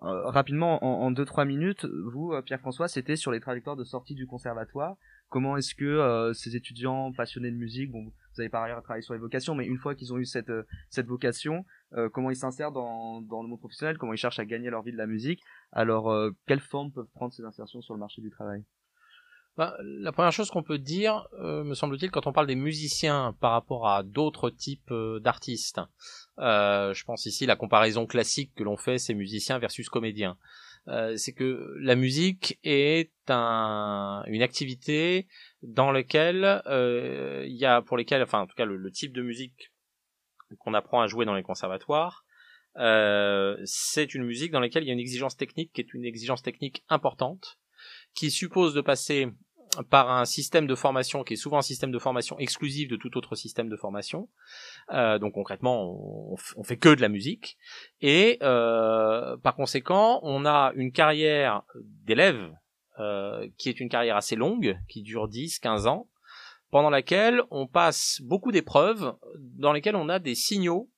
rapidement, en, en deux trois minutes, vous, Pierre-François, c'était sur les trajectoires de sortie du conservatoire. Comment est-ce que ces étudiants passionnés de musique, bon, vous avez par ailleurs travaillé sur les vocations, mais une fois qu'ils ont eu cette, euh, vocation, euh, comment ils s'insèrent dans, dans le monde professionnel, comment ils cherchent à gagner leur vie de la musique. Alors, euh, quelle forme peuvent prendre ces insertions sur le marché du travail? Bah, la première chose qu'on peut dire, me semble-t-il, quand on parle des musiciens par rapport à d'autres types d'artistes, je pense ici la comparaison classique que l'on fait, c'est musiciens versus comédiens. Euh, c'est que la musique est un, une activité dans laquelle euh, il y a pour lesquelles, enfin en tout cas le, type de musique qu'on apprend à jouer dans les conservatoires, euh, c'est une musique dans laquelle il y a une exigence technique qui est une exigence technique importante, qui suppose de passer par un système de formation qui est souvent un système de formation exclusif de tout autre système de formation. Euh, donc concrètement, on, fait que de la musique. Et euh, par conséquent, on a une carrière d'élève euh, qui est une carrière assez longue, qui dure 10, 15 ans, pendant laquelle on passe beaucoup d'épreuves, dans lesquelles on a des signaux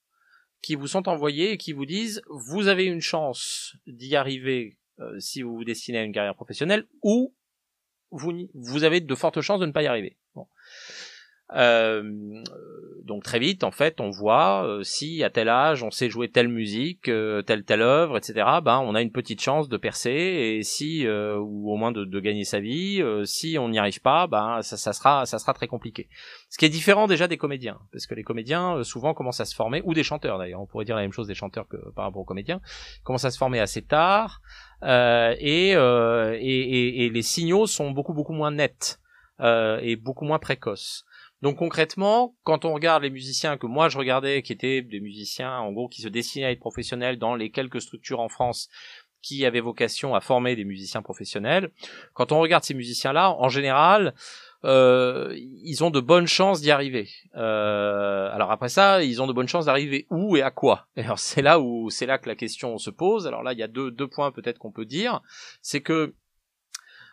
qui vous sont envoyés et qui vous disent vous avez une chance d'y arriver euh, si vous vous destinez à une carrière professionnelle ou vous, vous avez de fortes chances de ne pas y arriver. Euh, donc très vite, en fait, on voit euh, si à tel âge on sait jouer telle musique, euh, telle telle œuvre, etc. Ben, on a une petite chance de percer et si euh, ou au moins de, de gagner sa vie. si on n'y arrive pas, ben ça, ça sera ça sera très compliqué. Ce qui est différent déjà des comédiens, parce que les comédiens souvent commencent à se former ou des chanteurs d'ailleurs. On pourrait dire la même chose des chanteurs que par rapport aux comédiens. Commencent à se former assez tard et, et, et, et les signaux sont beaucoup beaucoup moins nets. et beaucoup moins précoces. Donc concrètement, quand on regarde les musiciens que moi je regardais, qui étaient des musiciens en gros qui se destinaient à être professionnels dans les quelques structures en France qui avaient vocation à former des musiciens professionnels, quand on regarde ces musiciens-là, en général, euh, ils ont de bonnes chances d'y arriver. Euh, alors après ça, ils ont de bonnes chances d'arriver où et à quoi? Alors c'est là où c'est là que la question se pose. Alors là, il y a deux, deux points peut-être qu'on peut dire, c'est que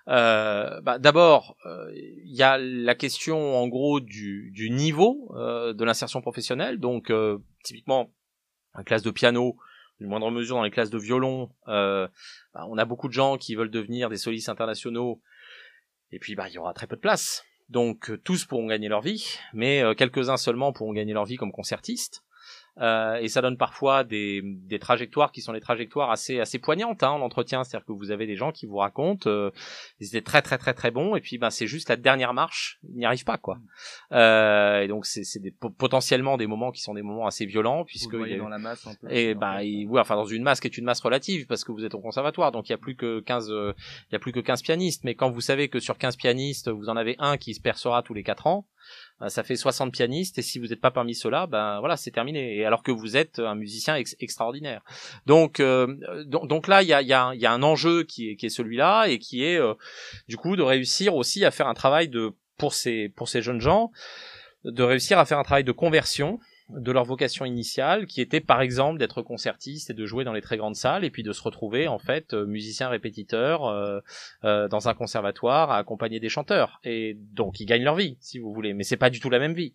euh, bah, D'abord, euh, il y a la question en gros du, niveau euh, de l'insertion professionnelle. Donc, euh, typiquement, en classe de piano, d'une moindre mesure dans les classes de violon, bah, on a beaucoup de gens qui veulent devenir des solistes internationaux. Et puis, bah, y aura très peu de place. Donc, tous pourront gagner leur vie, mais quelques-uns seulement pourront gagner leur vie comme concertistes. Euh, et ça donne parfois des, des, trajectoires qui sont des trajectoires assez assez poignantes hein, en entretien, c'est-à-dire que vous avez des gens qui vous racontent euh, ils étaient très très très très bons et puis ben c'est juste la dernière marche, ils n'y arrivent pas quoi. Euh, et donc c'est c'est potentiellement des moments qui sont des moments assez violents puisque vous voyez dans la masse un peu. Et ben oui, enfin dans une masse qui est une masse relative parce que vous êtes au conservatoire donc il y a plus que 15 euh, il y a plus que 15 pianistes mais quand vous savez que sur 15 pianistes, vous en avez un qui se percera tous les 4 ans, ça fait 60 pianistes et si vous n'êtes pas parmi ceux-là, ben voilà, c'est terminé. Et alors que vous êtes un musicien extraordinaire. Donc, euh, donc, là, il y a, y, a, y a, un enjeu qui est, qui est celui-là et qui est euh, du coup de réussir aussi à faire un travail de pour ces pour ces jeunes gens, de réussir à faire un travail de conversion de leur vocation initiale, qui était par exemple d'être concertiste et de jouer dans les très grandes salles, et puis de se retrouver en fait euh, musicien répétiteur euh, euh, dans un conservatoire à accompagner des chanteurs. Et donc ils gagnent leur vie, si vous voulez, mais c'est pas du tout la même vie.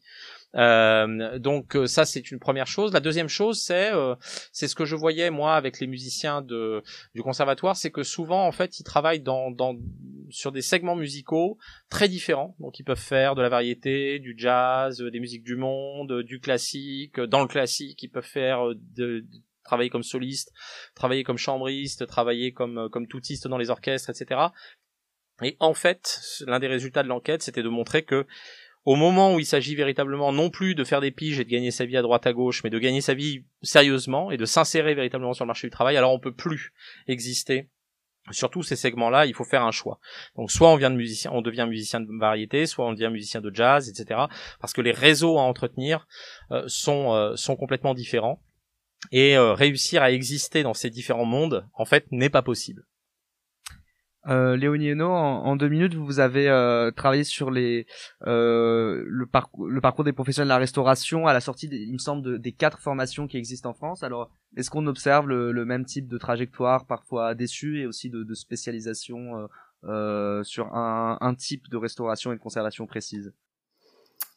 Euh, donc euh, ça c'est une première chose. La deuxième chose c'est euh, c'est ce que je voyais moi avec les musiciens de du conservatoire, c'est que souvent en fait ils travaillent dans, dans sur des segments musicaux très différents. Donc ils peuvent faire de la variété, du jazz, des musiques du monde, du classique. Dans le classique ils peuvent faire de, travailler comme soliste, travailler comme chambriste, travailler comme comme toutiste dans les orchestres, etc. Et en fait, l'un des résultats de l'enquête, c'était de montrer que au moment où il s'agit véritablement non plus de faire des piges et de gagner sa vie à droite à gauche, mais de gagner sa vie sérieusement et de s'insérer véritablement sur le marché du travail, alors on peut plus exister. Surtout ces segments-là, il faut faire un choix. Donc soit on devient musicien de variété, soit on devient musicien de jazz, etc. Parce que les réseaux à entretenir euh, sont euh, sont complètement différents et euh, réussir à exister dans ces différents mondes, en fait, n'est pas possible. Euh, Léonie Hainaut, en, deux minutes, vous avez euh, travaillé sur euh, le, parcours, des professionnels de la restauration à la sortie, il me semble, des quatre formations qui existent en France. Alors, est-ce qu'on observe le, même type de trajectoire, parfois déçu, et aussi de, spécialisation euh, sur un, type de restauration et de conservation précise?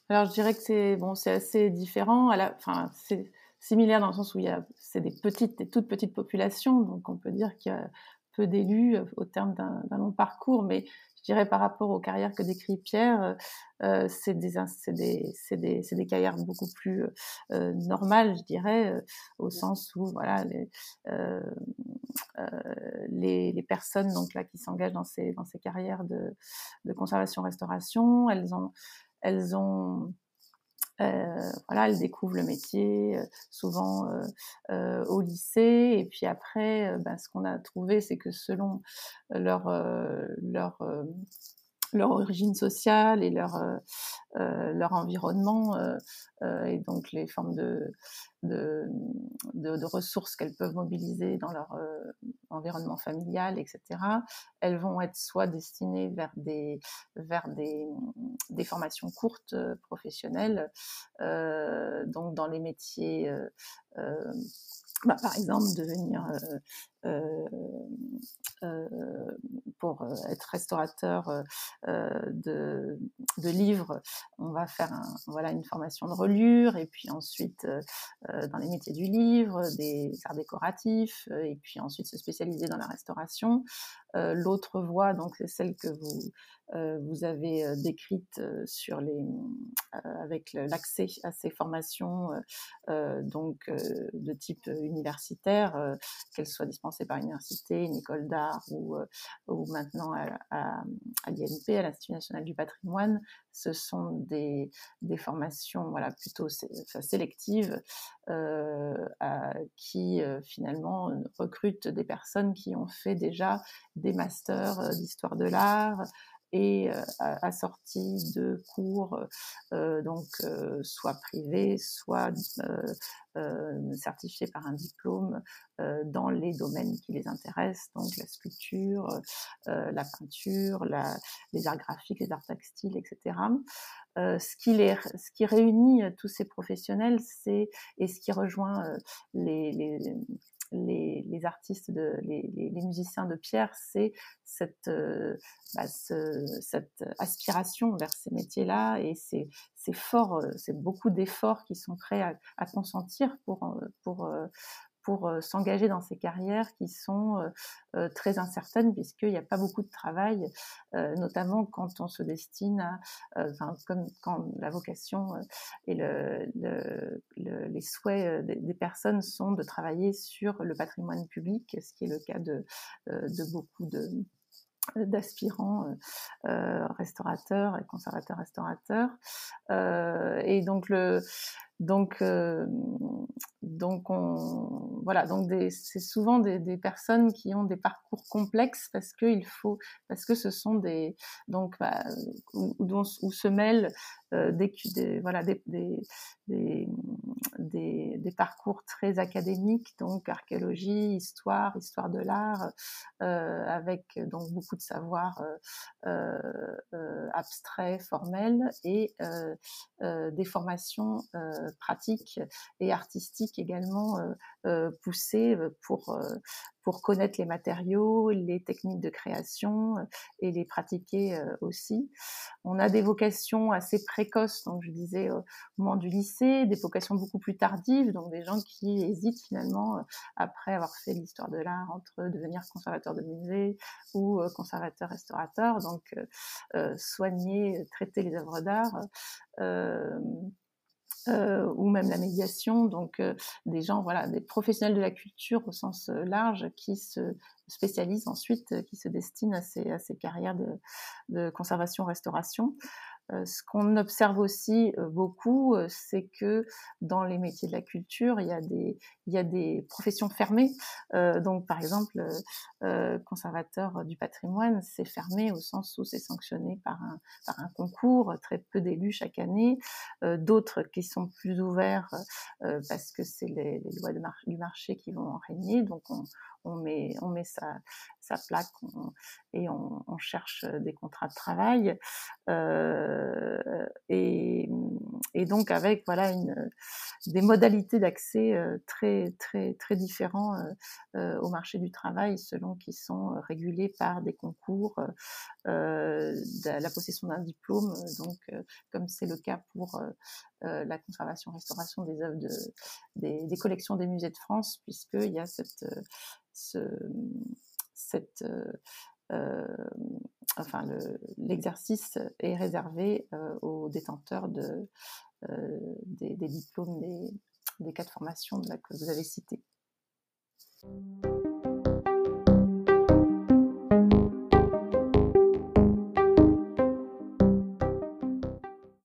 Alors, je dirais que c'est bon, assez différent. Enfin, c'est similaire dans le sens où il y a c'est des petites, des toutes petites populations, donc on peut dire qu'il y a peu d'élus euh, au terme d'un long parcours, mais je dirais par rapport aux carrières que décrit Pierre, euh, euh c'est des, des, des, carrières beaucoup plus normales, je dirais, au sens où voilà les, les, les, personnes donc là qui s'engagent dans ces, dans ces carrières de, de conservation-restauration, elles ont elles ont voilà, elles découvrent le métier euh, souvent euh, au lycée. Et puis après, ben, ce qu'on a trouvé, c'est que selon leur leur leur origine sociale et leur, euh, euh leur environnement euh, et donc les formes de, de, de, ressources qu'elles peuvent mobiliser dans leur environnement familial, etc. Elles vont être soit destinées vers des, vers des, des formations courtes professionnelles, donc dans les métiers bah, par exemple, devenir pour être restaurateur de, livres, on va faire voilà une formation de relure et puis ensuite dans les métiers du livre, des arts décoratifs et puis ensuite se spécialiser dans la restauration. L'autre voie, donc c'est celle que vous avez décrite sur les avec l'accès à ces formations donc de type universitaire, qu'elles soient dispensées par l'université, une école d'art ou, ou maintenant à, à, l'INP, à l'Institut national du patrimoine. Ce sont des, formations voilà plutôt sélectives qui finalement recrutent des personnes qui ont fait déjà des masters d'histoire de l'art, et euh, assorti de cours euh, donc euh, soit privés, soit certifiés par un diplôme dans les domaines qui les intéressent, donc la sculpture, la peinture, la, les arts graphiques, les arts textiles, etc. ce qui les, ce qui réunit tous ces professionnels, c'est et ce qui rejoint les les, artistes, les, musiciens de pierre, c'est cette, euh, bah, cette aspiration vers ces métiers-là et c'est euh, beaucoup d'efforts qui sont prêts à, consentir pour, euh, pour, pour euh, s'engager dans ces carrières qui sont euh, euh, très incertaines puisqu'il n'y a pas beaucoup de travail, notamment quand on se destine à, comme quand la vocation et le, le, les souhaits des, personnes sont de travailler sur le patrimoine public, ce qui est le cas de, beaucoup de d'aspirants restaurateurs et conservateurs restaurateurs et donc le donc, euh, donc on, voilà, donc c'est souvent des, personnes qui ont des parcours complexes parce que il faut, parce que ce sont des, donc bah, où, se mêlent des, des, des, parcours très académiques, donc archéologie, histoire, histoire de l'art, euh, avec donc beaucoup de savoir euh, euh, abstrait, formel et des formations pratiques et artistiques également euh, euh, poussées euh, pour pour connaître les matériaux, les techniques de création et les pratiquer aussi. On a des vocations assez précoces, donc je disais au moment du lycée, des vocations beaucoup plus tardives, donc des gens qui hésitent finalement après avoir fait l'histoire de l'art entre devenir conservateur de musée ou conservateur restaurateur, donc soigner, traiter les œuvres d'art. Euh, euh, ou même la médiation, donc euh, des gens, voilà, des professionnels de la culture au sens euh, large qui se spécialisent ensuite, qui se destinent à ces, à ces carrières de, de conservation-restauration. Euh, ce qu'on observe aussi euh, beaucoup, euh, c'est que dans les métiers de la culture, il y a des, il y a des professions fermées. donc, par exemple, conservateur du patrimoine, c'est fermé au sens où c'est sanctionné par un, par un concours, très peu d'élus chaque année. D'autres qui sont plus ouverts parce que c'est les, lois du marché qui vont en régner. Donc, on, on met, on met sa, sa plaque et on, on, cherche des contrats de travail. Et, donc avec voilà une, des modalités d'accès très très très différents au marché du travail selon qu'ils sont régulés par des concours, la possession d'un diplôme. Donc comme c'est le cas pour la conservation restauration des œuvres de, des, des collections des musées de France puisqu'il y a cette ce, euh, euh, enfin, l'exercice est réservé euh, aux détenteurs de, des, diplômes des, des quatre formations que vous avez citées.